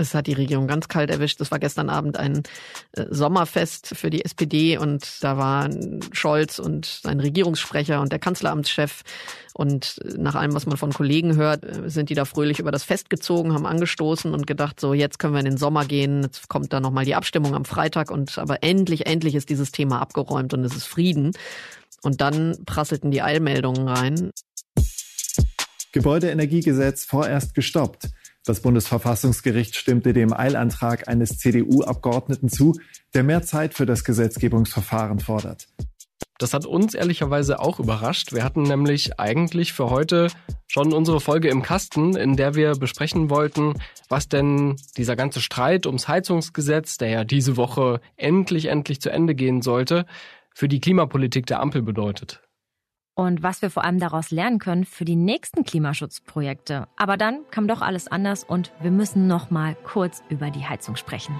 Es hat die Regierung ganz kalt erwischt. Es war gestern Abend ein äh, Sommerfest für die SPD und da waren Scholz und sein Regierungssprecher und der Kanzleramtschef. Und nach allem, was man von Kollegen hört, äh, sind die da fröhlich über das Fest gezogen, haben angestoßen und gedacht, so jetzt können wir in den Sommer gehen. Jetzt kommt da nochmal die Abstimmung am Freitag und aber endlich, endlich ist dieses Thema abgeräumt und es ist Frieden. Und dann prasselten die Eilmeldungen rein. Gebäudeenergiegesetz vorerst gestoppt. Das Bundesverfassungsgericht stimmte dem Eilantrag eines CDU-Abgeordneten zu, der mehr Zeit für das Gesetzgebungsverfahren fordert. Das hat uns ehrlicherweise auch überrascht. Wir hatten nämlich eigentlich für heute schon unsere Folge im Kasten, in der wir besprechen wollten, was denn dieser ganze Streit ums Heizungsgesetz, der ja diese Woche endlich, endlich zu Ende gehen sollte, für die Klimapolitik der Ampel bedeutet und was wir vor allem daraus lernen können für die nächsten Klimaschutzprojekte. Aber dann kam doch alles anders und wir müssen noch mal kurz über die Heizung sprechen.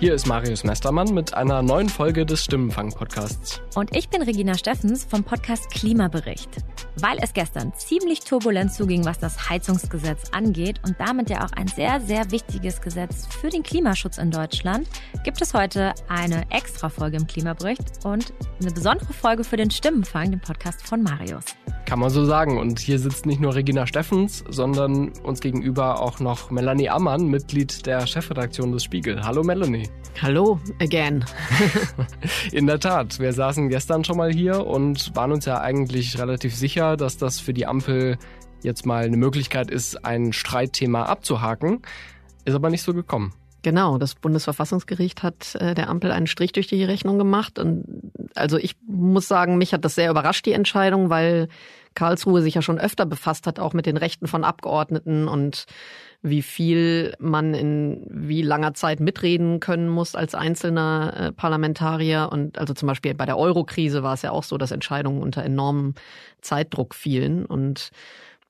Hier ist Marius Mestermann mit einer neuen Folge des Stimmenfang-Podcasts. Und ich bin Regina Steffens vom Podcast Klimabericht. Weil es gestern ziemlich turbulent zuging, was das Heizungsgesetz angeht und damit ja auch ein sehr, sehr wichtiges Gesetz für den Klimaschutz in Deutschland, gibt es heute eine extra Folge im Klimabericht und eine besondere Folge für den Stimmenfang, den Podcast von Marius. Kann man so sagen. Und hier sitzt nicht nur Regina Steffens, sondern uns gegenüber auch noch Melanie Ammann, Mitglied der Chefredaktion des Spiegel. Hallo Melanie. Hallo, again. In der Tat, wir saßen gestern schon mal hier und waren uns ja eigentlich relativ sicher, dass das für die Ampel jetzt mal eine Möglichkeit ist, ein Streitthema abzuhaken. Ist aber nicht so gekommen. Genau, das Bundesverfassungsgericht hat äh, der Ampel einen Strich durch die Rechnung gemacht. Und also ich muss sagen, mich hat das sehr überrascht, die Entscheidung, weil Karlsruhe sich ja schon öfter befasst hat, auch mit den Rechten von Abgeordneten und wie viel man in wie langer Zeit mitreden können muss als einzelner äh, Parlamentarier. Und also zum Beispiel bei der Euro-Krise war es ja auch so, dass Entscheidungen unter enormem Zeitdruck fielen. Und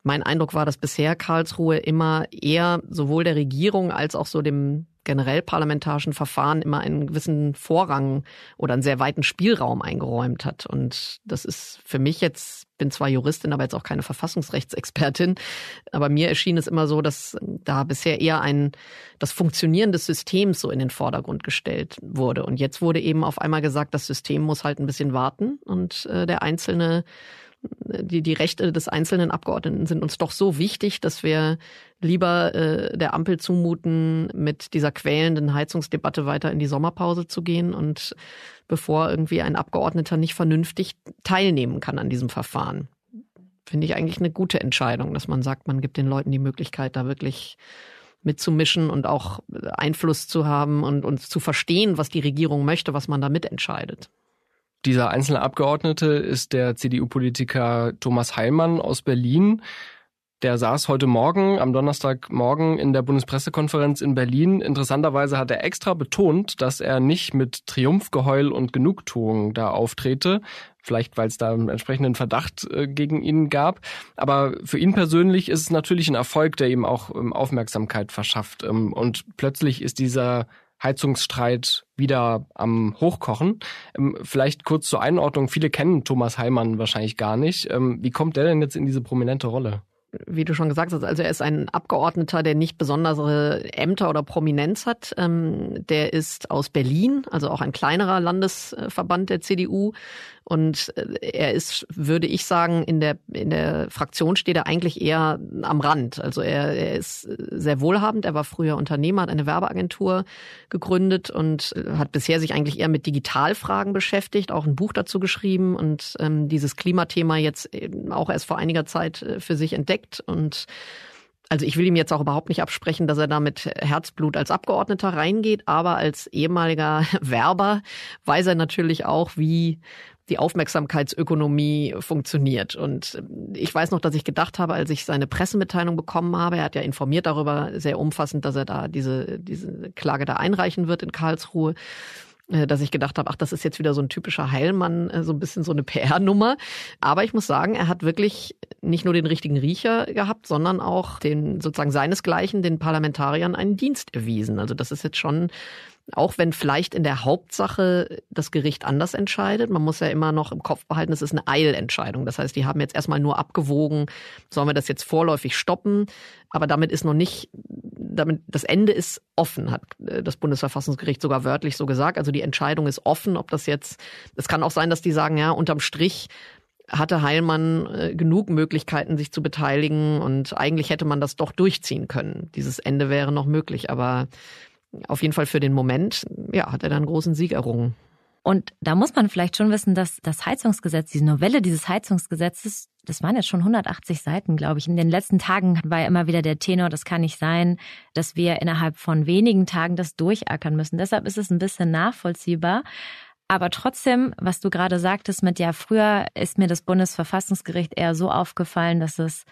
mein Eindruck war, dass bisher Karlsruhe immer eher sowohl der Regierung als auch so dem generell parlamentarischen Verfahren immer einen gewissen Vorrang oder einen sehr weiten Spielraum eingeräumt hat. Und das ist für mich jetzt, bin zwar Juristin, aber jetzt auch keine Verfassungsrechtsexpertin, aber mir erschien es immer so, dass da bisher eher ein, das Funktionieren des Systems so in den Vordergrund gestellt wurde. Und jetzt wurde eben auf einmal gesagt, das System muss halt ein bisschen warten und äh, der einzelne die, die Rechte des einzelnen Abgeordneten sind uns doch so wichtig, dass wir lieber äh, der Ampel zumuten, mit dieser quälenden Heizungsdebatte weiter in die Sommerpause zu gehen und bevor irgendwie ein Abgeordneter nicht vernünftig teilnehmen kann an diesem Verfahren. Finde ich eigentlich eine gute Entscheidung, dass man sagt, man gibt den Leuten die Möglichkeit, da wirklich mitzumischen und auch Einfluss zu haben und uns zu verstehen, was die Regierung möchte, was man da mitentscheidet. Dieser einzelne Abgeordnete ist der CDU-Politiker Thomas Heilmann aus Berlin. Der saß heute Morgen, am Donnerstagmorgen in der Bundespressekonferenz in Berlin. Interessanterweise hat er extra betont, dass er nicht mit Triumphgeheul und Genugtuung da auftrete. Vielleicht, weil es da einen entsprechenden Verdacht äh, gegen ihn gab. Aber für ihn persönlich ist es natürlich ein Erfolg, der ihm auch ähm, Aufmerksamkeit verschafft. Ähm, und plötzlich ist dieser Heizungsstreit wieder am Hochkochen. Ähm, vielleicht kurz zur Einordnung. Viele kennen Thomas Heilmann wahrscheinlich gar nicht. Ähm, wie kommt der denn jetzt in diese prominente Rolle? Wie du schon gesagt hast, also er ist ein Abgeordneter, der nicht besondere Ämter oder Prominenz hat. Ähm, der ist aus Berlin, also auch ein kleinerer Landesverband der CDU. Und äh, er ist, würde ich sagen, in der, in der Fraktion steht er eigentlich eher am Rand. Also er, er ist sehr wohlhabend. Er war früher Unternehmer, hat eine Werbeagentur gegründet und hat bisher sich eigentlich eher mit Digitalfragen beschäftigt, auch ein Buch dazu geschrieben und ähm, dieses Klimathema jetzt auch erst vor einiger Zeit äh, für sich entdeckt und also ich will ihm jetzt auch überhaupt nicht absprechen, dass er da mit Herzblut als Abgeordneter reingeht, aber als ehemaliger Werber weiß er natürlich auch, wie die Aufmerksamkeitsökonomie funktioniert. Und ich weiß noch, dass ich gedacht habe, als ich seine Pressemitteilung bekommen habe, er hat ja informiert darüber sehr umfassend, dass er da diese, diese Klage da einreichen wird in Karlsruhe dass ich gedacht habe, ach, das ist jetzt wieder so ein typischer Heilmann, äh, so ein bisschen so eine PR-Nummer. Aber ich muss sagen, er hat wirklich nicht nur den richtigen Riecher gehabt, sondern auch den sozusagen seinesgleichen, den Parlamentariern einen Dienst erwiesen. Also das ist jetzt schon auch wenn vielleicht in der Hauptsache das Gericht anders entscheidet. Man muss ja immer noch im Kopf behalten, es ist eine Eilentscheidung. Das heißt, die haben jetzt erstmal nur abgewogen, sollen wir das jetzt vorläufig stoppen? Aber damit ist noch nicht, damit das Ende ist offen, hat äh, das Bundesverfassungsgericht sogar wörtlich so gesagt. Also die Entscheidung ist offen, ob das jetzt, es kann auch sein, dass die sagen, ja, unterm Strich hatte Heilmann äh, genug Möglichkeiten, sich zu beteiligen und eigentlich hätte man das doch durchziehen können. Dieses Ende wäre noch möglich, aber auf jeden Fall für den Moment, ja, hat er da einen großen Sieg errungen. Und da muss man vielleicht schon wissen, dass das Heizungsgesetz, diese Novelle dieses Heizungsgesetzes, das waren jetzt schon 180 Seiten, glaube ich. In den letzten Tagen war ja immer wieder der Tenor, das kann nicht sein, dass wir innerhalb von wenigen Tagen das durchackern müssen. Deshalb ist es ein bisschen nachvollziehbar. Aber trotzdem, was du gerade sagtest mit, ja, früher ist mir das Bundesverfassungsgericht eher so aufgefallen, dass es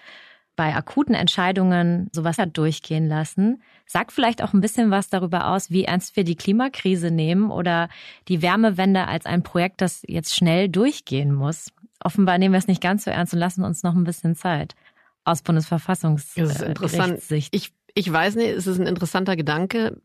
bei akuten Entscheidungen sowas hat durchgehen lassen. Sagt vielleicht auch ein bisschen was darüber aus, wie ernst wir die Klimakrise nehmen oder die Wärmewende als ein Projekt, das jetzt schnell durchgehen muss. Offenbar nehmen wir es nicht ganz so ernst und lassen uns noch ein bisschen Zeit aus Bundesverfassungssicht. Ich, ich weiß nicht, es ist ein interessanter Gedanke.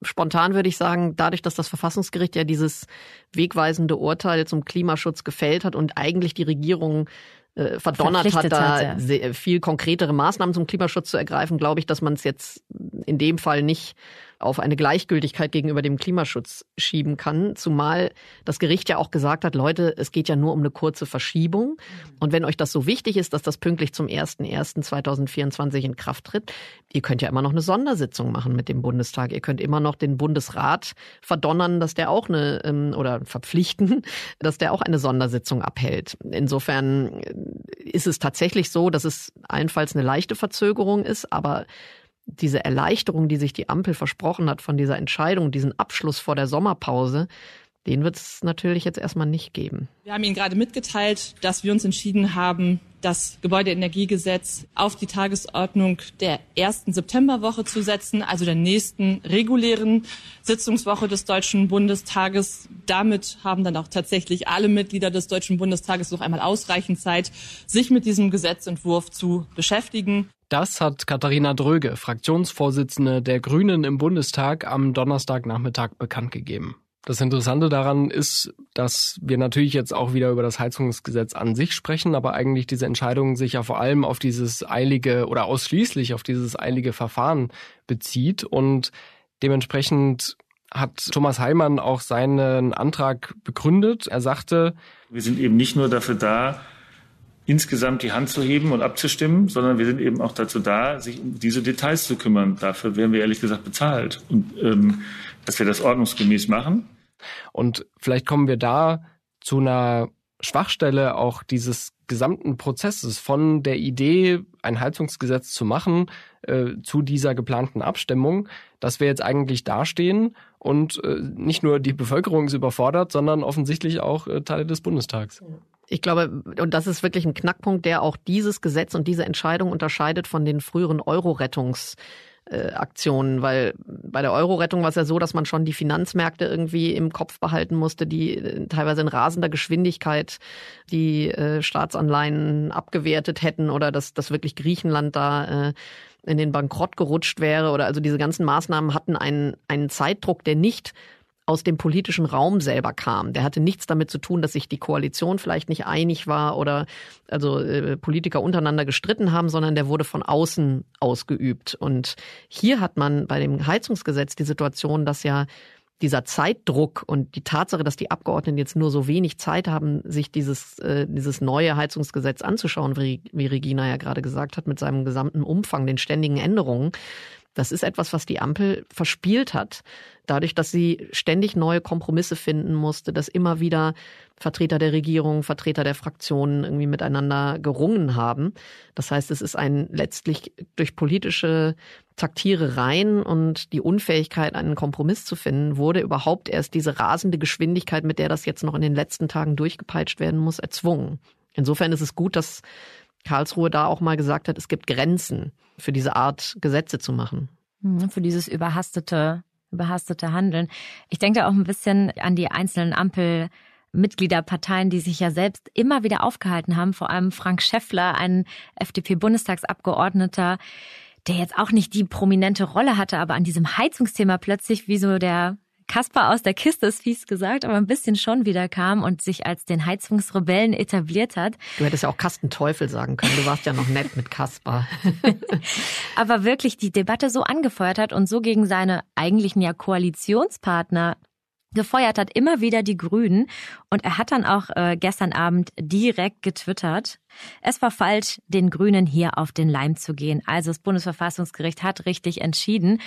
Spontan würde ich sagen, dadurch, dass das Verfassungsgericht ja dieses wegweisende Urteil zum Klimaschutz gefällt hat und eigentlich die Regierung äh, verdonnert hat, da hat, ja. viel konkretere Maßnahmen zum Klimaschutz zu ergreifen, glaube ich, dass man es jetzt in dem Fall nicht auf eine Gleichgültigkeit gegenüber dem Klimaschutz schieben kann. Zumal das Gericht ja auch gesagt hat, Leute, es geht ja nur um eine kurze Verschiebung. Und wenn euch das so wichtig ist, dass das pünktlich zum 01.01.2024 in Kraft tritt, ihr könnt ja immer noch eine Sondersitzung machen mit dem Bundestag. Ihr könnt immer noch den Bundesrat verdonnern, dass der auch eine, ähm, oder verpflichten, dass der auch eine Sondersitzung abhält. Insofern ist es tatsächlich so, dass es allenfalls eine leichte Verzögerung ist, aber diese Erleichterung, die sich die Ampel versprochen hat von dieser Entscheidung, diesen Abschluss vor der Sommerpause, den wird es natürlich jetzt erstmal nicht geben. Wir haben Ihnen gerade mitgeteilt, dass wir uns entschieden haben, das Gebäudeenergiegesetz auf die Tagesordnung der ersten Septemberwoche zu setzen, also der nächsten regulären Sitzungswoche des Deutschen Bundestages. Damit haben dann auch tatsächlich alle Mitglieder des Deutschen Bundestages noch einmal ausreichend Zeit, sich mit diesem Gesetzentwurf zu beschäftigen. Das hat Katharina Dröge, Fraktionsvorsitzende der Grünen im Bundestag, am Donnerstagnachmittag bekannt gegeben. Das Interessante daran ist, dass wir natürlich jetzt auch wieder über das Heizungsgesetz an sich sprechen, aber eigentlich diese Entscheidung sich ja vor allem auf dieses eilige oder ausschließlich auf dieses eilige Verfahren bezieht und dementsprechend hat Thomas Heilmann auch seinen Antrag begründet. Er sagte, wir sind eben nicht nur dafür da, insgesamt die Hand zu heben und abzustimmen, sondern wir sind eben auch dazu da, sich um diese Details zu kümmern. Dafür werden wir ehrlich gesagt bezahlt. Und ähm, dass wir das ordnungsgemäß machen. Und vielleicht kommen wir da zu einer Schwachstelle auch dieses gesamten Prozesses von der Idee, ein Heizungsgesetz zu machen, äh, zu dieser geplanten Abstimmung, dass wir jetzt eigentlich dastehen und äh, nicht nur die Bevölkerung ist überfordert, sondern offensichtlich auch äh, Teile des Bundestags. Ich glaube, und das ist wirklich ein Knackpunkt, der auch dieses Gesetz und diese Entscheidung unterscheidet von den früheren Euro-Rettungs- Aktionen, weil bei der Euro-Rettung war es ja so, dass man schon die Finanzmärkte irgendwie im Kopf behalten musste, die äh, teilweise in rasender Geschwindigkeit die äh, Staatsanleihen abgewertet hätten oder dass, dass wirklich Griechenland da äh, in den Bankrott gerutscht wäre oder also diese ganzen Maßnahmen hatten einen, einen Zeitdruck, der nicht aus dem politischen Raum selber kam. Der hatte nichts damit zu tun, dass sich die Koalition vielleicht nicht einig war oder also äh, Politiker untereinander gestritten haben, sondern der wurde von außen ausgeübt. Und hier hat man bei dem Heizungsgesetz die Situation, dass ja dieser Zeitdruck und die Tatsache, dass die Abgeordneten jetzt nur so wenig Zeit haben, sich dieses, äh, dieses neue Heizungsgesetz anzuschauen, wie, wie Regina ja gerade gesagt hat, mit seinem gesamten Umfang, den ständigen Änderungen, das ist etwas, was die Ampel verspielt hat, dadurch, dass sie ständig neue Kompromisse finden musste, dass immer wieder Vertreter der Regierung, Vertreter der Fraktionen irgendwie miteinander gerungen haben. Das heißt, es ist ein letztlich durch politische Taktierereien und die Unfähigkeit, einen Kompromiss zu finden, wurde überhaupt erst diese rasende Geschwindigkeit, mit der das jetzt noch in den letzten Tagen durchgepeitscht werden muss, erzwungen. Insofern ist es gut, dass Karlsruhe da auch mal gesagt hat, es gibt Grenzen für diese Art Gesetze zu machen. Mhm, für dieses überhastete, überhastete Handeln. Ich denke da auch ein bisschen an die einzelnen Ampel. Mitgliederparteien, die sich ja selbst immer wieder aufgehalten haben, vor allem Frank Schäffler, ein FDP-Bundestagsabgeordneter, der jetzt auch nicht die prominente Rolle hatte, aber an diesem Heizungsthema plötzlich wie so der Kaspar aus der Kiste ist fies gesagt, aber ein bisschen schon wieder kam und sich als den Heizungsrebellen etabliert hat. Du hättest ja auch Kastenteufel sagen können. Du warst ja noch nett mit Kaspar. aber wirklich die Debatte so angefeuert hat und so gegen seine eigentlichen ja Koalitionspartner gefeuert hat, immer wieder die Grünen. Und er hat dann auch äh, gestern Abend direkt getwittert, es war falsch, den Grünen hier auf den Leim zu gehen. Also das Bundesverfassungsgericht hat richtig entschieden.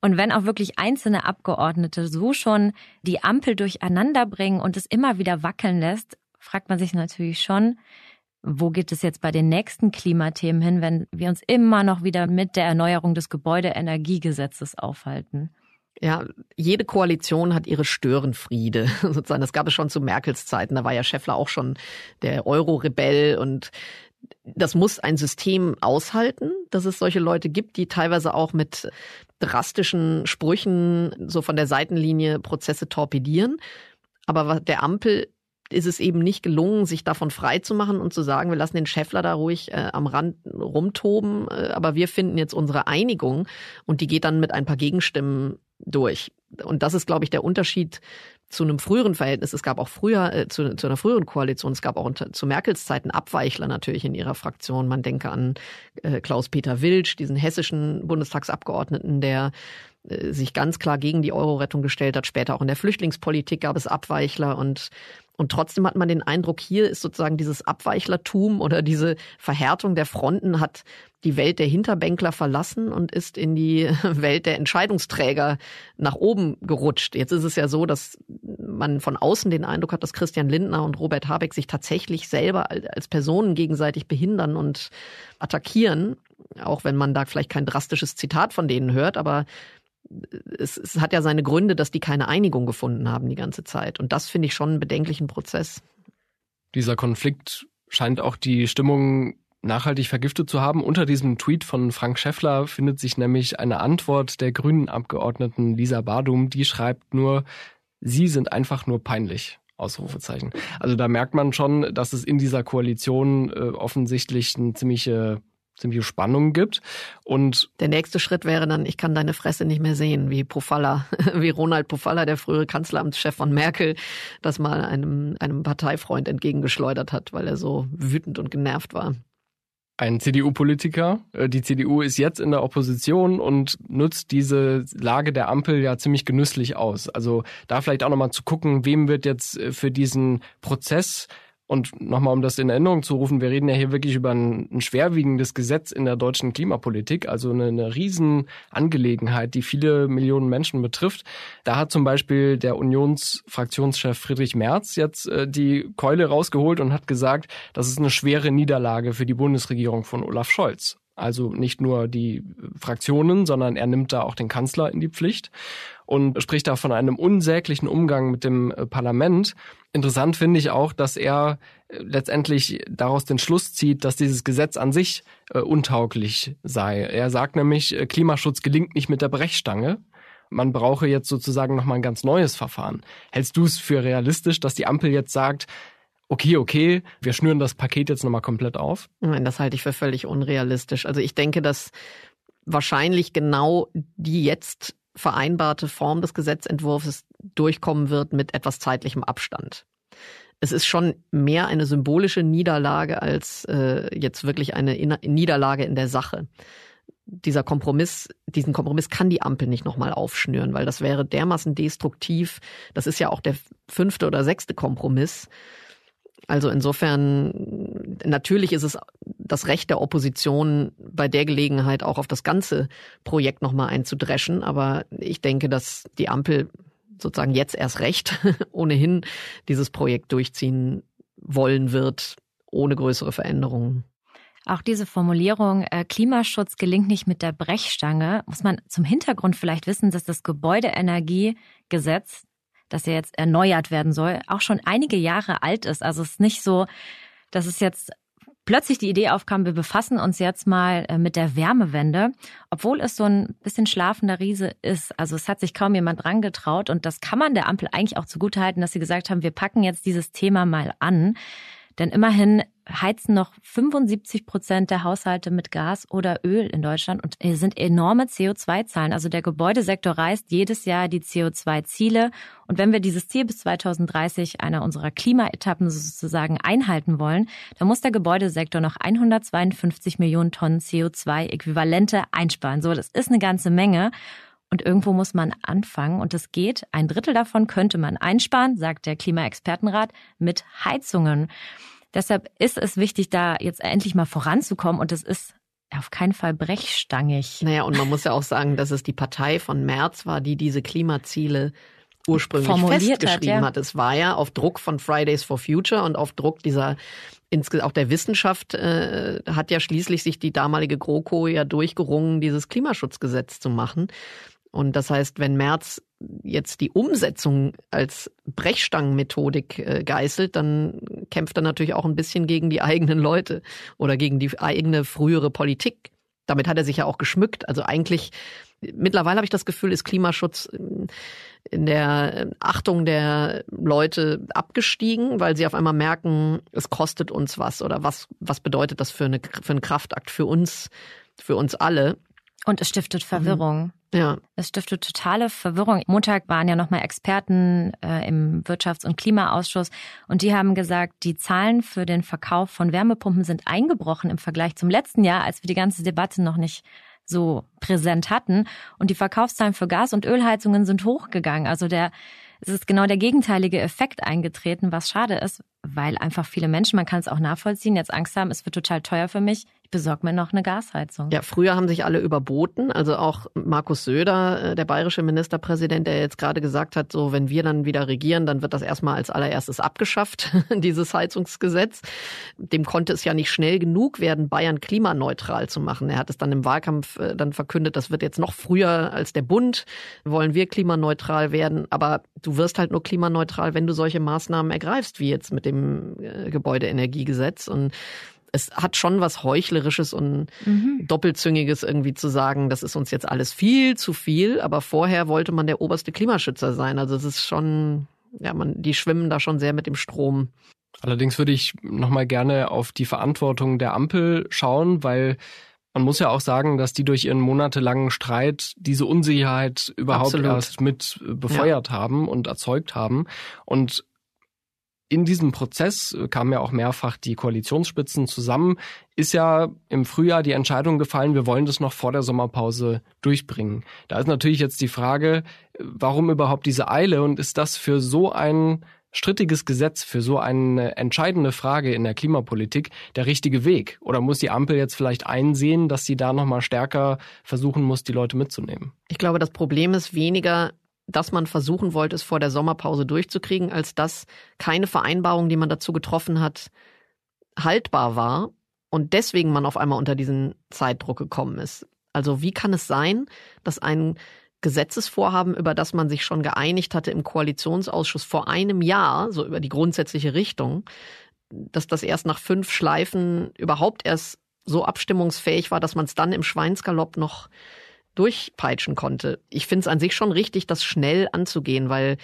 Und wenn auch wirklich einzelne Abgeordnete so schon die Ampel durcheinander bringen und es immer wieder wackeln lässt, fragt man sich natürlich schon, wo geht es jetzt bei den nächsten Klimathemen hin, wenn wir uns immer noch wieder mit der Erneuerung des Gebäudeenergiegesetzes aufhalten? Ja, jede Koalition hat ihre Störenfriede sozusagen. Das gab es schon zu Merkels Zeiten. Da war ja Schäffler auch schon der Euro-Rebell und das muss ein System aushalten, dass es solche Leute gibt, die teilweise auch mit drastischen Sprüchen so von der Seitenlinie Prozesse torpedieren. Aber der Ampel ist es eben nicht gelungen, sich davon frei zu machen und zu sagen, wir lassen den Scheffler da ruhig äh, am Rand rumtoben, äh, aber wir finden jetzt unsere Einigung und die geht dann mit ein paar Gegenstimmen durch. Und das ist, glaube ich, der Unterschied zu einem früheren Verhältnis. Es gab auch früher, äh, zu, zu einer früheren Koalition, es gab auch unter, zu Merkels Zeiten Abweichler natürlich in ihrer Fraktion. Man denke an äh, Klaus-Peter Wilsch, diesen hessischen Bundestagsabgeordneten, der äh, sich ganz klar gegen die Euro-Rettung gestellt hat. Später auch in der Flüchtlingspolitik gab es Abweichler und und trotzdem hat man den Eindruck, hier ist sozusagen dieses Abweichlertum oder diese Verhärtung der Fronten hat die Welt der Hinterbänkler verlassen und ist in die Welt der Entscheidungsträger nach oben gerutscht. Jetzt ist es ja so, dass man von außen den Eindruck hat, dass Christian Lindner und Robert Habeck sich tatsächlich selber als Personen gegenseitig behindern und attackieren. Auch wenn man da vielleicht kein drastisches Zitat von denen hört, aber es, es hat ja seine Gründe, dass die keine Einigung gefunden haben die ganze Zeit. Und das finde ich schon einen bedenklichen Prozess. Dieser Konflikt scheint auch die Stimmung nachhaltig vergiftet zu haben. Unter diesem Tweet von Frank Schäffler findet sich nämlich eine Antwort der grünen Abgeordneten Lisa Badum, die schreibt nur, Sie sind einfach nur peinlich. Ausrufezeichen. Also da merkt man schon, dass es in dieser Koalition äh, offensichtlich eine ziemliche ziemliche Spannung gibt. Und der nächste Schritt wäre dann, ich kann deine Fresse nicht mehr sehen, wie Pofalla, wie Ronald Pofalla, der frühere Kanzleramtschef von Merkel, das mal einem, einem Parteifreund entgegengeschleudert hat, weil er so wütend und genervt war. Ein CDU-Politiker. Äh, die CDU ist jetzt in der Opposition und nutzt diese Lage der Ampel ja ziemlich genüsslich aus. Also da vielleicht auch nochmal zu gucken, wem wird jetzt äh, für diesen Prozess und nochmal, um das in Erinnerung zu rufen, wir reden ja hier wirklich über ein, ein schwerwiegendes Gesetz in der deutschen Klimapolitik, also eine, eine Riesenangelegenheit, die viele Millionen Menschen betrifft. Da hat zum Beispiel der Unionsfraktionschef Friedrich Merz jetzt äh, die Keule rausgeholt und hat gesagt, das ist eine schwere Niederlage für die Bundesregierung von Olaf Scholz. Also nicht nur die Fraktionen, sondern er nimmt da auch den Kanzler in die Pflicht und spricht da von einem unsäglichen Umgang mit dem äh, Parlament. Interessant finde ich auch, dass er äh, letztendlich daraus den Schluss zieht, dass dieses Gesetz an sich äh, untauglich sei. Er sagt nämlich, äh, Klimaschutz gelingt nicht mit der Brechstange. Man brauche jetzt sozusagen nochmal ein ganz neues Verfahren. Hältst du es für realistisch, dass die Ampel jetzt sagt, okay, okay, wir schnüren das Paket jetzt nochmal komplett auf? Nein, das halte ich für völlig unrealistisch. Also ich denke, dass wahrscheinlich genau die jetzt vereinbarte Form des Gesetzentwurfs durchkommen wird mit etwas zeitlichem Abstand. Es ist schon mehr eine symbolische Niederlage als äh, jetzt wirklich eine Niederlage in der Sache. Dieser Kompromiss, diesen Kompromiss kann die Ampel nicht nochmal aufschnüren, weil das wäre dermaßen destruktiv. Das ist ja auch der fünfte oder sechste Kompromiss. Also insofern, natürlich ist es das Recht der Opposition, bei der Gelegenheit auch auf das ganze Projekt nochmal einzudreschen. Aber ich denke, dass die Ampel sozusagen jetzt erst recht ohnehin dieses Projekt durchziehen wollen wird, ohne größere Veränderungen. Auch diese Formulierung, äh, Klimaschutz gelingt nicht mit der Brechstange, muss man zum Hintergrund vielleicht wissen, dass das Gebäudeenergiegesetz das ja jetzt erneuert werden soll, auch schon einige Jahre alt ist. Also es ist nicht so, dass es jetzt plötzlich die Idee aufkam, wir befassen uns jetzt mal äh, mit der Wärmewende, obwohl es so ein bisschen schlafender Riese ist. Also es hat sich kaum jemand dran getraut und das kann man der Ampel eigentlich auch zugutehalten, dass sie gesagt haben, wir packen jetzt dieses Thema mal an. Denn immerhin heizen noch 75 Prozent der Haushalte mit Gas oder Öl in Deutschland und es sind enorme CO2-Zahlen. Also der Gebäudesektor reißt jedes Jahr die CO2-Ziele. Und wenn wir dieses Ziel bis 2030 einer unserer Klimaetappen sozusagen einhalten wollen, dann muss der Gebäudesektor noch 152 Millionen Tonnen CO2-Äquivalente einsparen. So, das ist eine ganze Menge. Und irgendwo muss man anfangen und das geht. Ein Drittel davon könnte man einsparen, sagt der Klimaexpertenrat, mit Heizungen. Deshalb ist es wichtig, da jetzt endlich mal voranzukommen und es ist auf keinen Fall brechstangig. Naja, und man muss ja auch sagen, dass es die Partei von März war, die diese Klimaziele ursprünglich Formuliert festgeschrieben hat, ja. hat. Es war ja auf Druck von Fridays for Future und auf Druck dieser auch der Wissenschaft äh, hat ja schließlich sich die damalige GroKo ja durchgerungen, dieses Klimaschutzgesetz zu machen. Und das heißt, wenn Merz jetzt die Umsetzung als Brechstangenmethodik äh, geißelt, dann kämpft er natürlich auch ein bisschen gegen die eigenen Leute oder gegen die eigene frühere Politik. Damit hat er sich ja auch geschmückt. Also eigentlich, mittlerweile habe ich das Gefühl, ist Klimaschutz in der Achtung der Leute abgestiegen, weil sie auf einmal merken, es kostet uns was oder was, was bedeutet das für, eine, für einen Kraftakt für uns, für uns alle. Und es stiftet Verwirrung. Mhm. Ja. Es stiftet totale Verwirrung. Montag waren ja nochmal Experten äh, im Wirtschafts- und Klimaausschuss und die haben gesagt, die Zahlen für den Verkauf von Wärmepumpen sind eingebrochen im Vergleich zum letzten Jahr, als wir die ganze Debatte noch nicht so präsent hatten. Und die Verkaufszahlen für Gas- und Ölheizungen sind hochgegangen. Also der, es ist genau der gegenteilige Effekt eingetreten, was schade ist, weil einfach viele Menschen, man kann es auch nachvollziehen, jetzt Angst haben, es wird total teuer für mich besorg mir noch eine Gasheizung. Ja, früher haben sich alle überboten. Also auch Markus Söder, äh, der bayerische Ministerpräsident, der jetzt gerade gesagt hat, so wenn wir dann wieder regieren, dann wird das erstmal als allererstes abgeschafft, dieses Heizungsgesetz. Dem konnte es ja nicht schnell genug werden, Bayern klimaneutral zu machen. Er hat es dann im Wahlkampf äh, dann verkündet, das wird jetzt noch früher als der Bund, wollen wir klimaneutral werden. Aber du wirst halt nur klimaneutral, wenn du solche Maßnahmen ergreifst, wie jetzt mit dem äh, Gebäudeenergiegesetz. Und es hat schon was Heuchlerisches und mhm. Doppelzüngiges irgendwie zu sagen, das ist uns jetzt alles viel zu viel, aber vorher wollte man der oberste Klimaschützer sein. Also es ist schon, ja, man, die schwimmen da schon sehr mit dem Strom. Allerdings würde ich nochmal gerne auf die Verantwortung der Ampel schauen, weil man muss ja auch sagen, dass die durch ihren monatelangen Streit diese Unsicherheit überhaupt Absolut. erst mit befeuert ja. haben und erzeugt haben. Und in diesem Prozess äh, kamen ja auch mehrfach die Koalitionsspitzen zusammen, ist ja im Frühjahr die Entscheidung gefallen, wir wollen das noch vor der Sommerpause durchbringen. Da ist natürlich jetzt die Frage, äh, warum überhaupt diese Eile und ist das für so ein strittiges Gesetz, für so eine entscheidende Frage in der Klimapolitik der richtige Weg? Oder muss die Ampel jetzt vielleicht einsehen, dass sie da nochmal stärker versuchen muss, die Leute mitzunehmen? Ich glaube, das Problem ist weniger, dass man versuchen wollte, es vor der Sommerpause durchzukriegen, als dass keine Vereinbarung, die man dazu getroffen hat, haltbar war und deswegen man auf einmal unter diesen Zeitdruck gekommen ist. Also wie kann es sein, dass ein Gesetzesvorhaben, über das man sich schon geeinigt hatte im Koalitionsausschuss vor einem Jahr, so über die grundsätzliche Richtung, dass das erst nach fünf Schleifen überhaupt erst so abstimmungsfähig war, dass man es dann im Schweinsgalopp noch durchpeitschen konnte. Ich finde es an sich schon richtig, das schnell anzugehen, weil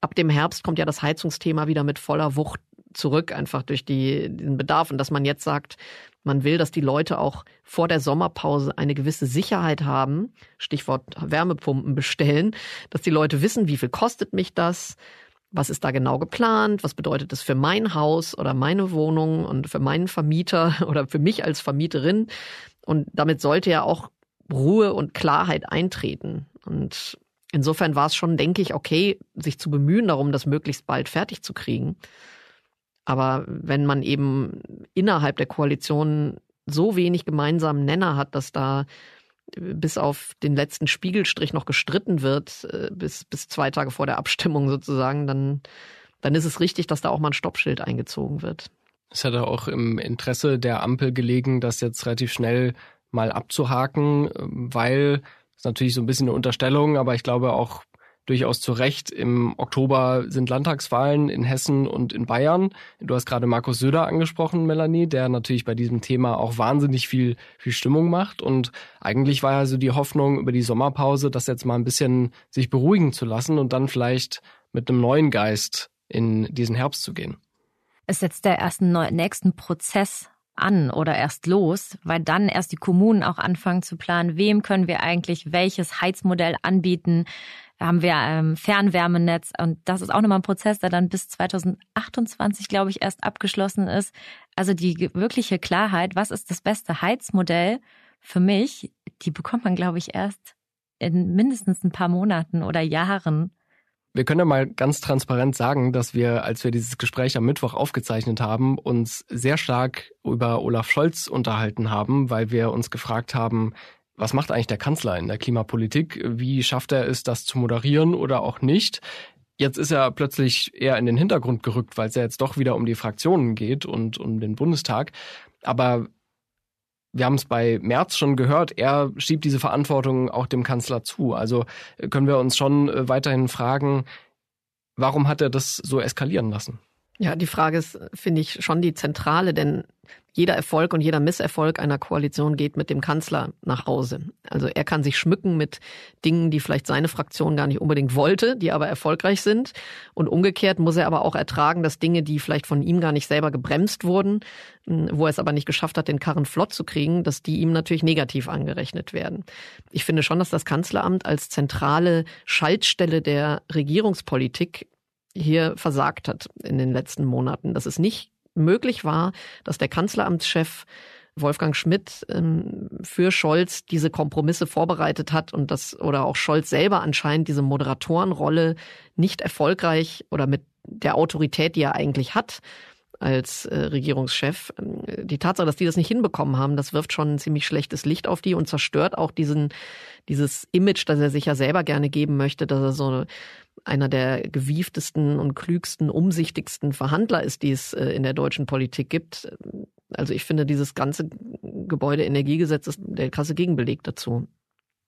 ab dem Herbst kommt ja das Heizungsthema wieder mit voller Wucht zurück, einfach durch die, den Bedarf. Und dass man jetzt sagt, man will, dass die Leute auch vor der Sommerpause eine gewisse Sicherheit haben, Stichwort Wärmepumpen bestellen, dass die Leute wissen, wie viel kostet mich das, was ist da genau geplant, was bedeutet das für mein Haus oder meine Wohnung und für meinen Vermieter oder für mich als Vermieterin. Und damit sollte ja auch Ruhe und Klarheit eintreten. Und insofern war es schon, denke ich, okay, sich zu bemühen darum, das möglichst bald fertig zu kriegen. Aber wenn man eben innerhalb der Koalition so wenig gemeinsamen Nenner hat, dass da bis auf den letzten Spiegelstrich noch gestritten wird, äh, bis, bis zwei Tage vor der Abstimmung sozusagen, dann, dann ist es richtig, dass da auch mal ein Stoppschild eingezogen wird. Es hätte auch im Interesse der Ampel gelegen, dass jetzt relativ schnell mal abzuhaken, weil ist natürlich so ein bisschen eine Unterstellung, aber ich glaube auch durchaus zu Recht. Im Oktober sind Landtagswahlen in Hessen und in Bayern. Du hast gerade Markus Söder angesprochen, Melanie, der natürlich bei diesem Thema auch wahnsinnig viel, viel Stimmung macht. Und eigentlich war ja so die Hoffnung über die Sommerpause, das jetzt mal ein bisschen sich beruhigen zu lassen und dann vielleicht mit einem neuen Geist in diesen Herbst zu gehen. ist jetzt der erste nächsten Prozess an oder erst los, weil dann erst die Kommunen auch anfangen zu planen, wem können wir eigentlich welches Heizmodell anbieten. Da haben wir ähm, Fernwärmenetz und das ist auch nochmal ein Prozess, der dann bis 2028, glaube ich, erst abgeschlossen ist. Also die wirkliche Klarheit, was ist das beste Heizmodell für mich, die bekommt man, glaube ich, erst in mindestens ein paar Monaten oder Jahren. Wir können ja mal ganz transparent sagen, dass wir, als wir dieses Gespräch am Mittwoch aufgezeichnet haben, uns sehr stark über Olaf Scholz unterhalten haben, weil wir uns gefragt haben, was macht eigentlich der Kanzler in der Klimapolitik? Wie schafft er es, das zu moderieren oder auch nicht? Jetzt ist er plötzlich eher in den Hintergrund gerückt, weil es ja jetzt doch wieder um die Fraktionen geht und um den Bundestag. Aber wir haben es bei Merz schon gehört, er schiebt diese Verantwortung auch dem Kanzler zu. Also äh, können wir uns schon äh, weiterhin fragen, warum hat er das so eskalieren lassen? Ja, die Frage ist, finde ich, schon die zentrale, denn jeder Erfolg und jeder Misserfolg einer Koalition geht mit dem Kanzler nach Hause. Also er kann sich schmücken mit Dingen, die vielleicht seine Fraktion gar nicht unbedingt wollte, die aber erfolgreich sind. Und umgekehrt muss er aber auch ertragen, dass Dinge, die vielleicht von ihm gar nicht selber gebremst wurden, wo er es aber nicht geschafft hat, den Karren flott zu kriegen, dass die ihm natürlich negativ angerechnet werden. Ich finde schon, dass das Kanzleramt als zentrale Schaltstelle der Regierungspolitik hier versagt hat in den letzten Monaten. Dass es nicht möglich war, dass der Kanzleramtschef Wolfgang Schmidt ähm, für Scholz diese Kompromisse vorbereitet hat und das oder auch Scholz selber anscheinend diese Moderatorenrolle nicht erfolgreich oder mit der Autorität, die er eigentlich hat als äh, Regierungschef. Die Tatsache, dass die das nicht hinbekommen haben, das wirft schon ein ziemlich schlechtes Licht auf die und zerstört auch diesen dieses Image, das er sich ja selber gerne geben möchte, dass er so einer der gewieftesten und klügsten, umsichtigsten Verhandler ist, die es äh, in der deutschen Politik gibt. Also ich finde, dieses ganze Gebäudeenergiegesetz ist der krasse Gegenbeleg dazu.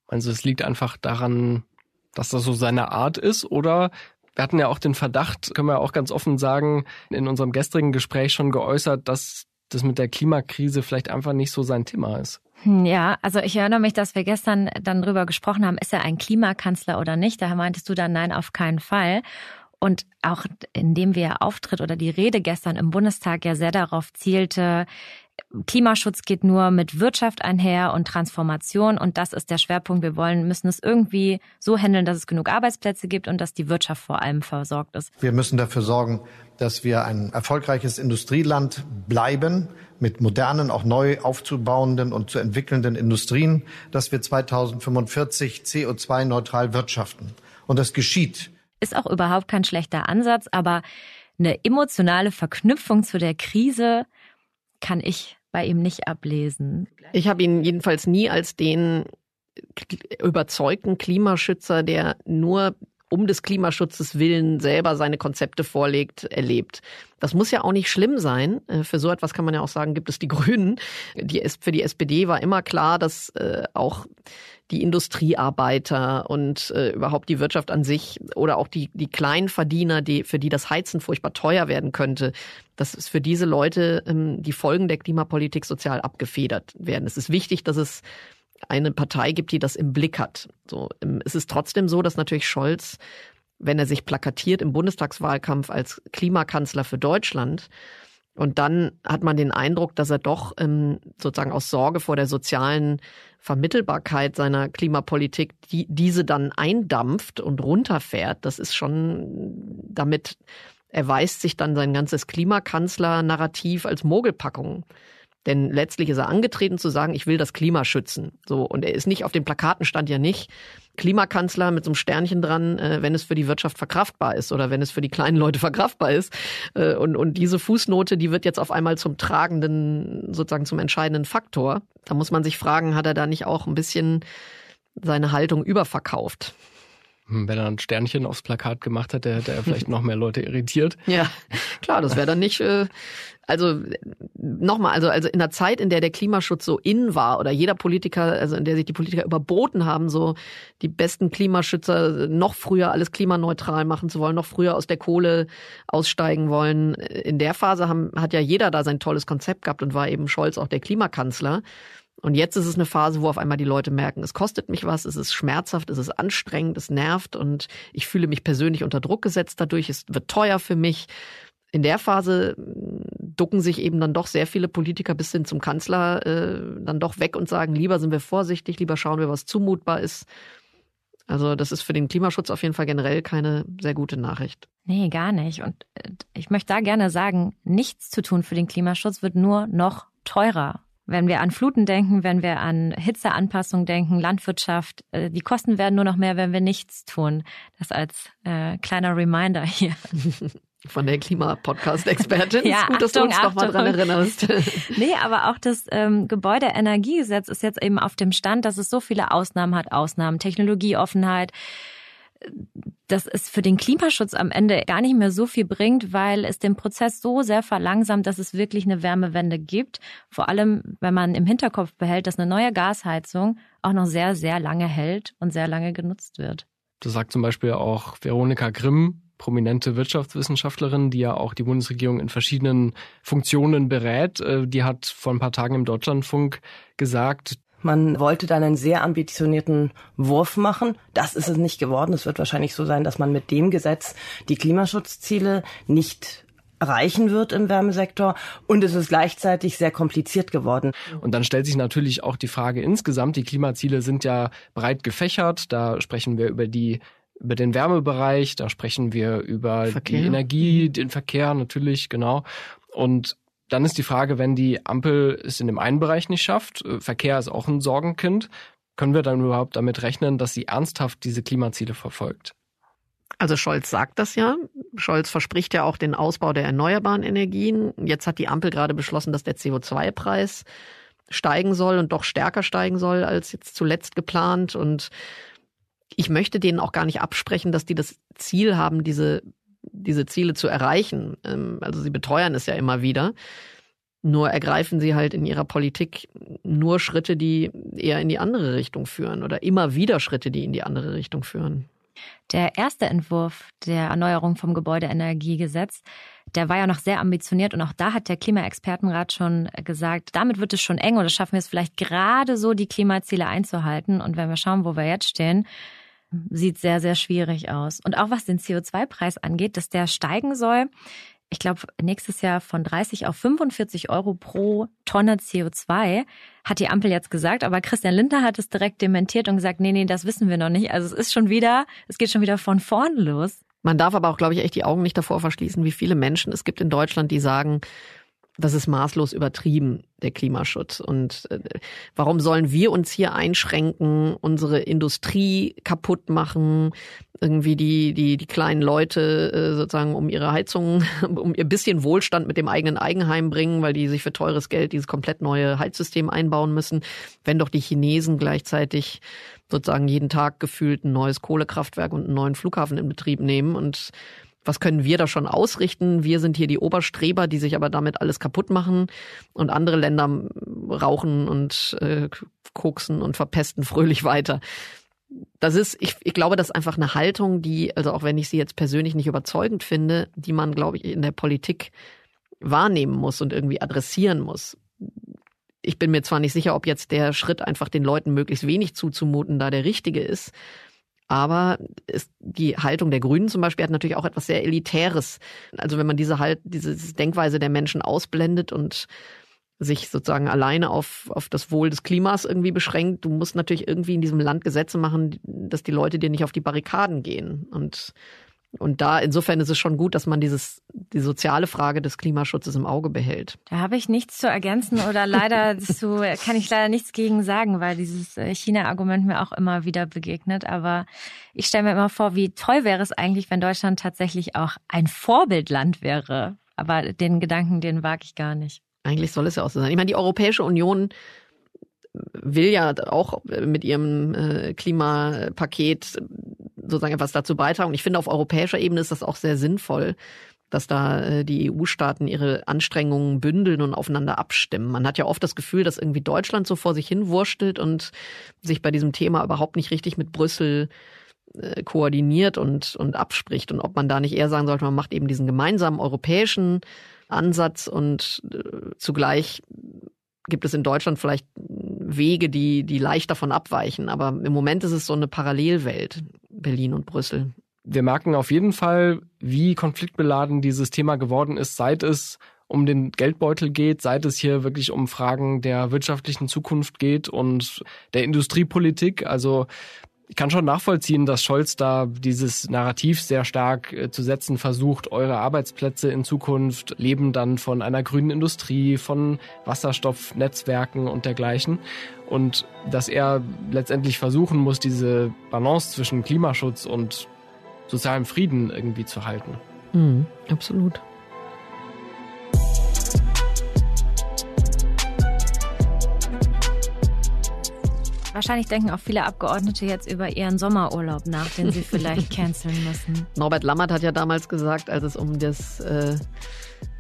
Also es liegt einfach daran, dass das so seine Art ist oder wir hatten ja auch den Verdacht, können wir auch ganz offen sagen, in unserem gestrigen Gespräch schon geäußert, dass das mit der Klimakrise vielleicht einfach nicht so sein Thema ist. Hm, ja, also ich erinnere mich, dass wir gestern dann drüber gesprochen haben, ist er ein Klimakanzler oder nicht? Daher meintest du dann nein, auf keinen Fall. Und auch indem wir Auftritt oder die Rede gestern im Bundestag ja sehr darauf zielte, Klimaschutz geht nur mit Wirtschaft einher und Transformation und das ist der Schwerpunkt. Wir wollen, müssen es irgendwie so handeln, dass es genug Arbeitsplätze gibt und dass die Wirtschaft vor allem versorgt ist. Wir müssen dafür sorgen, dass wir ein erfolgreiches Industrieland bleiben mit modernen, auch neu aufzubauenden und zu entwickelnden Industrien, dass wir 2045 CO2-neutral wirtschaften. Und das geschieht. Ist auch überhaupt kein schlechter Ansatz, aber eine emotionale Verknüpfung zu der Krise kann ich bei ihm nicht ablesen. Ich habe ihn jedenfalls nie als den überzeugten Klimaschützer, der nur um des Klimaschutzes willen selber seine Konzepte vorlegt, erlebt. Das muss ja auch nicht schlimm sein. Äh, für so etwas kann man ja auch sagen, gibt es die Grünen. Die, für die SPD war immer klar, dass äh, auch die Industriearbeiter und äh, überhaupt die Wirtschaft an sich oder auch die, die Kleinverdiener, die, für die das Heizen furchtbar teuer werden könnte, dass es für diese Leute ähm, die Folgen der Klimapolitik sozial abgefedert werden. Es ist wichtig, dass es eine Partei gibt, die das im Blick hat. So, ähm, es ist trotzdem so, dass natürlich Scholz, wenn er sich plakatiert im Bundestagswahlkampf als Klimakanzler für Deutschland, und dann hat man den Eindruck, dass er doch ähm, sozusagen aus Sorge vor der sozialen Vermittelbarkeit seiner Klimapolitik die, diese dann eindampft und runterfährt. Das ist schon damit erweist sich dann sein ganzes Klimakanzler-Narrativ als Mogelpackung. Denn letztlich ist er angetreten zu sagen, ich will das Klima schützen. So und er ist nicht auf den Plakaten stand ja nicht Klimakanzler mit so einem Sternchen dran, äh, wenn es für die Wirtschaft verkraftbar ist oder wenn es für die kleinen Leute verkraftbar ist. Äh, und und diese Fußnote, die wird jetzt auf einmal zum tragenden, sozusagen zum entscheidenden Faktor. Da muss man sich fragen, hat er da nicht auch ein bisschen seine Haltung überverkauft? Hm, wenn er ein Sternchen aufs Plakat gemacht hätte, hätte er vielleicht noch mehr Leute irritiert. Ja, klar, das wäre dann nicht. Äh, also nochmal, also also in der Zeit, in der der Klimaschutz so in war oder jeder Politiker, also in der sich die Politiker überboten haben, so die besten Klimaschützer noch früher alles klimaneutral machen zu wollen, noch früher aus der Kohle aussteigen wollen. In der Phase haben, hat ja jeder da sein tolles Konzept gehabt und war eben Scholz auch der Klimakanzler. Und jetzt ist es eine Phase, wo auf einmal die Leute merken, es kostet mich was, es ist schmerzhaft, es ist anstrengend, es nervt und ich fühle mich persönlich unter Druck gesetzt dadurch, es wird teuer für mich. in der Phase ducken sich eben dann doch sehr viele Politiker bis hin zum Kanzler äh, dann doch weg und sagen, lieber sind wir vorsichtig, lieber schauen wir, was zumutbar ist. Also das ist für den Klimaschutz auf jeden Fall generell keine sehr gute Nachricht. Nee, gar nicht. Und äh, ich möchte da gerne sagen, nichts zu tun für den Klimaschutz wird nur noch teurer. Wenn wir an Fluten denken, wenn wir an Hitzeanpassung denken, Landwirtschaft, äh, die Kosten werden nur noch mehr, wenn wir nichts tun. Das als äh, kleiner Reminder hier. Von der Klimapodcast-Expertin. ja, gut, dass Achtung, du uns noch mal dran erinnerst. nee, aber auch das ähm, Gebäudeenergiegesetz ist jetzt eben auf dem Stand, dass es so viele Ausnahmen hat. Ausnahmen, Technologieoffenheit, dass es für den Klimaschutz am Ende gar nicht mehr so viel bringt, weil es den Prozess so sehr verlangsamt, dass es wirklich eine Wärmewende gibt. Vor allem, wenn man im Hinterkopf behält, dass eine neue Gasheizung auch noch sehr, sehr lange hält und sehr lange genutzt wird. Das sagt zum Beispiel auch Veronika Grimm, prominente Wirtschaftswissenschaftlerin, die ja auch die Bundesregierung in verschiedenen Funktionen berät. Äh, die hat vor ein paar Tagen im Deutschlandfunk gesagt, man wollte dann einen sehr ambitionierten Wurf machen. Das ist es nicht geworden. Es wird wahrscheinlich so sein, dass man mit dem Gesetz die Klimaschutzziele nicht erreichen wird im Wärmesektor und es ist gleichzeitig sehr kompliziert geworden. Und dann stellt sich natürlich auch die Frage insgesamt, die Klimaziele sind ja breit gefächert, da sprechen wir über die über den Wärmebereich, da sprechen wir über Verkehr. die Energie, den Verkehr natürlich, genau. Und dann ist die Frage, wenn die Ampel es in dem einen Bereich nicht schafft, äh, Verkehr ist auch ein Sorgenkind, können wir dann überhaupt damit rechnen, dass sie ernsthaft diese Klimaziele verfolgt? Also Scholz sagt das ja. Scholz verspricht ja auch den Ausbau der erneuerbaren Energien. Jetzt hat die Ampel gerade beschlossen, dass der CO2-Preis steigen soll und doch stärker steigen soll als jetzt zuletzt geplant. Und ich möchte denen auch gar nicht absprechen, dass die das Ziel haben, diese diese Ziele zu erreichen. Ähm, also sie beteuern es ja immer wieder. Nur ergreifen sie halt in ihrer Politik nur Schritte, die eher in die andere Richtung führen oder immer wieder Schritte, die in die andere Richtung führen. Der erste Entwurf der Erneuerung vom Gebäudeenergiegesetz, der war ja noch sehr ambitioniert und auch da hat der Klimaexpertenrat schon gesagt, damit wird es schon eng das schaffen wir es vielleicht gerade so, die Klimaziele einzuhalten. Und wenn wir schauen, wo wir jetzt stehen, sieht sehr, sehr schwierig aus. Und auch was den CO2-Preis angeht, dass der steigen soll, ich glaube, nächstes Jahr von 30 auf 45 Euro pro Tonne CO2, hat die Ampel jetzt gesagt. Aber Christian Lindner hat es direkt dementiert und gesagt, nee, nee, das wissen wir noch nicht. Also es ist schon wieder, es geht schon wieder von vorn los. Man darf aber auch, glaube ich, echt die Augen nicht davor verschließen, wie viele Menschen es gibt in Deutschland, die sagen, das ist maßlos übertrieben, der Klimaschutz. Und äh, warum sollen wir uns hier einschränken, unsere Industrie kaputt machen, irgendwie die, die, die kleinen Leute äh, sozusagen um ihre Heizung, um ihr bisschen Wohlstand mit dem eigenen Eigenheim bringen, weil die sich für teures Geld dieses komplett neue Heizsystem einbauen müssen, wenn doch die Chinesen gleichzeitig sozusagen jeden Tag gefühlt ein neues Kohlekraftwerk und einen neuen Flughafen in Betrieb nehmen und was können wir da schon ausrichten? Wir sind hier die Oberstreber, die sich aber damit alles kaputt machen und andere Länder rauchen und äh, koksen und verpesten fröhlich weiter. Das ist, ich, ich glaube, das ist einfach eine Haltung, die, also auch wenn ich sie jetzt persönlich nicht überzeugend finde, die man, glaube ich, in der Politik wahrnehmen muss und irgendwie adressieren muss. Ich bin mir zwar nicht sicher, ob jetzt der Schritt, einfach den Leuten möglichst wenig zuzumuten, da der richtige ist. Aber ist, die Haltung der Grünen zum Beispiel hat natürlich auch etwas sehr Elitäres. Also wenn man diese halt, diese Denkweise der Menschen ausblendet und sich sozusagen alleine auf, auf das Wohl des Klimas irgendwie beschränkt, du musst natürlich irgendwie in diesem Land Gesetze machen, dass die Leute dir nicht auf die Barrikaden gehen. Und und da insofern ist es schon gut, dass man dieses die soziale Frage des Klimaschutzes im Auge behält. Da habe ich nichts zu ergänzen oder leider zu, kann ich leider nichts gegen sagen, weil dieses äh, China-Argument mir auch immer wieder begegnet. Aber ich stelle mir immer vor, wie toll wäre es eigentlich, wenn Deutschland tatsächlich auch ein Vorbildland wäre. Aber den Gedanken, den wage ich gar nicht. Eigentlich soll es ja auch so sein. Ich meine, die Europäische Union will ja auch mit ihrem äh, Klimapaket sozusagen etwas dazu beitragen. Ich finde, auf europäischer Ebene ist das auch sehr sinnvoll, dass da äh, die EU-Staaten ihre Anstrengungen bündeln und aufeinander abstimmen. Man hat ja oft das Gefühl, dass irgendwie Deutschland so vor sich hin wurstelt und sich bei diesem Thema überhaupt nicht richtig mit Brüssel äh, koordiniert und, und abspricht. Und ob man da nicht eher sagen sollte, man macht eben diesen gemeinsamen europäischen Ansatz und äh, zugleich gibt es in Deutschland vielleicht Wege, die, die leicht davon abweichen. Aber im Moment ist es so eine Parallelwelt, Berlin und Brüssel. wir merken auf jeden Fall, wie konfliktbeladen dieses Thema geworden ist, seit es um den Geldbeutel geht, seit es hier wirklich um Fragen der wirtschaftlichen Zukunft geht und der Industriepolitik. Also ich kann schon nachvollziehen, dass Scholz da dieses Narrativ sehr stark äh, zu setzen versucht. Eure Arbeitsplätze in Zukunft leben dann von einer grünen Industrie, von Wasserstoffnetzwerken und dergleichen. Und dass er letztendlich versuchen muss, diese Balance zwischen Klimaschutz und sozialem Frieden irgendwie zu halten. Mhm, absolut. Wahrscheinlich denken auch viele Abgeordnete jetzt über ihren Sommerurlaub nach, den sie vielleicht canceln müssen. Norbert Lammert hat ja damals gesagt, als es um das äh,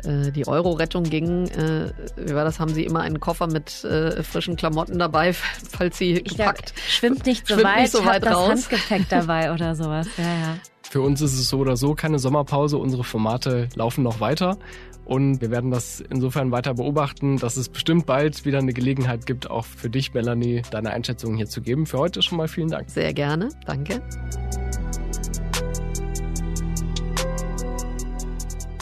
äh die Euro-Rettung ging, äh, wie war das, haben Sie immer einen Koffer mit äh, frischen Klamotten dabei, falls Sie ich gepackt. Glaub, schwimmt nicht so schwimmt weit, nicht so weit raus. das Handgepäck dabei oder sowas. Ja, ja. Für uns ist es so oder so keine Sommerpause. Unsere Formate laufen noch weiter. Und wir werden das insofern weiter beobachten, dass es bestimmt bald wieder eine Gelegenheit gibt, auch für dich, Melanie, deine Einschätzungen hier zu geben. Für heute schon mal vielen Dank. Sehr gerne. Danke.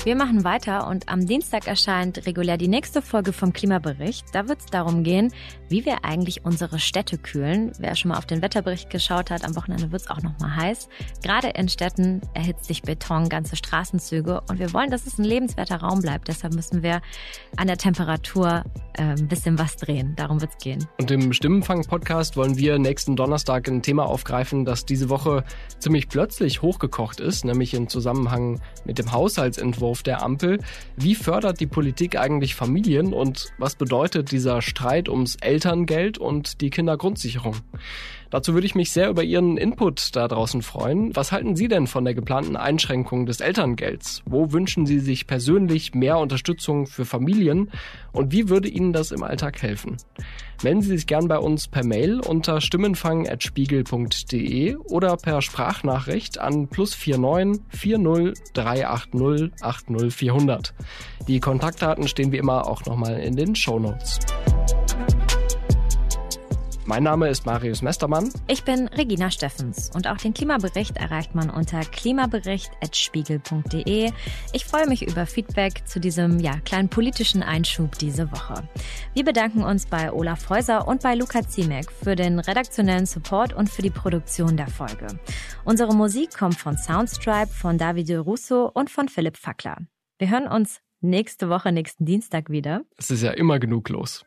Wir machen weiter und am Dienstag erscheint regulär die nächste Folge vom Klimabericht. Da wird es darum gehen, wie wir eigentlich unsere Städte kühlen. Wer schon mal auf den Wetterbericht geschaut hat, am Wochenende wird es auch noch mal heiß. Gerade in Städten erhitzt sich Beton, ganze Straßenzüge und wir wollen, dass es ein lebenswerter Raum bleibt. Deshalb müssen wir an der Temperatur äh, ein bisschen was drehen. Darum wird es gehen. Und im Stimmenfang-Podcast wollen wir nächsten Donnerstag ein Thema aufgreifen, das diese Woche ziemlich plötzlich hochgekocht ist, nämlich im Zusammenhang mit dem Haushaltsentwurf Entwurf der Ampel. Wie fördert die Politik eigentlich Familien und was bedeutet dieser Streit ums Elterngeld und die Kindergrundsicherung? Dazu würde ich mich sehr über Ihren Input da draußen freuen. Was halten Sie denn von der geplanten Einschränkung des Elterngelds? Wo wünschen Sie sich persönlich mehr Unterstützung für Familien und wie würde Ihnen das im Alltag helfen? Melden Sie sich gern bei uns per Mail unter stimmenfang.spiegel.de oder per Sprachnachricht an plus 49 40 380 80 400. Die Kontaktdaten stehen wie immer auch nochmal in den Show Notes. Mein Name ist Marius Mestermann. Ich bin Regina Steffens und auch den Klimabericht erreicht man unter klimabericht.spiegel.de. Ich freue mich über Feedback zu diesem ja, kleinen politischen Einschub diese Woche. Wir bedanken uns bei Olaf Häuser und bei Luca Ziemek für den redaktionellen Support und für die Produktion der Folge. Unsere Musik kommt von Soundstripe, von Davide Russo und von Philipp Fackler. Wir hören uns nächste Woche, nächsten Dienstag wieder. Es ist ja immer genug los.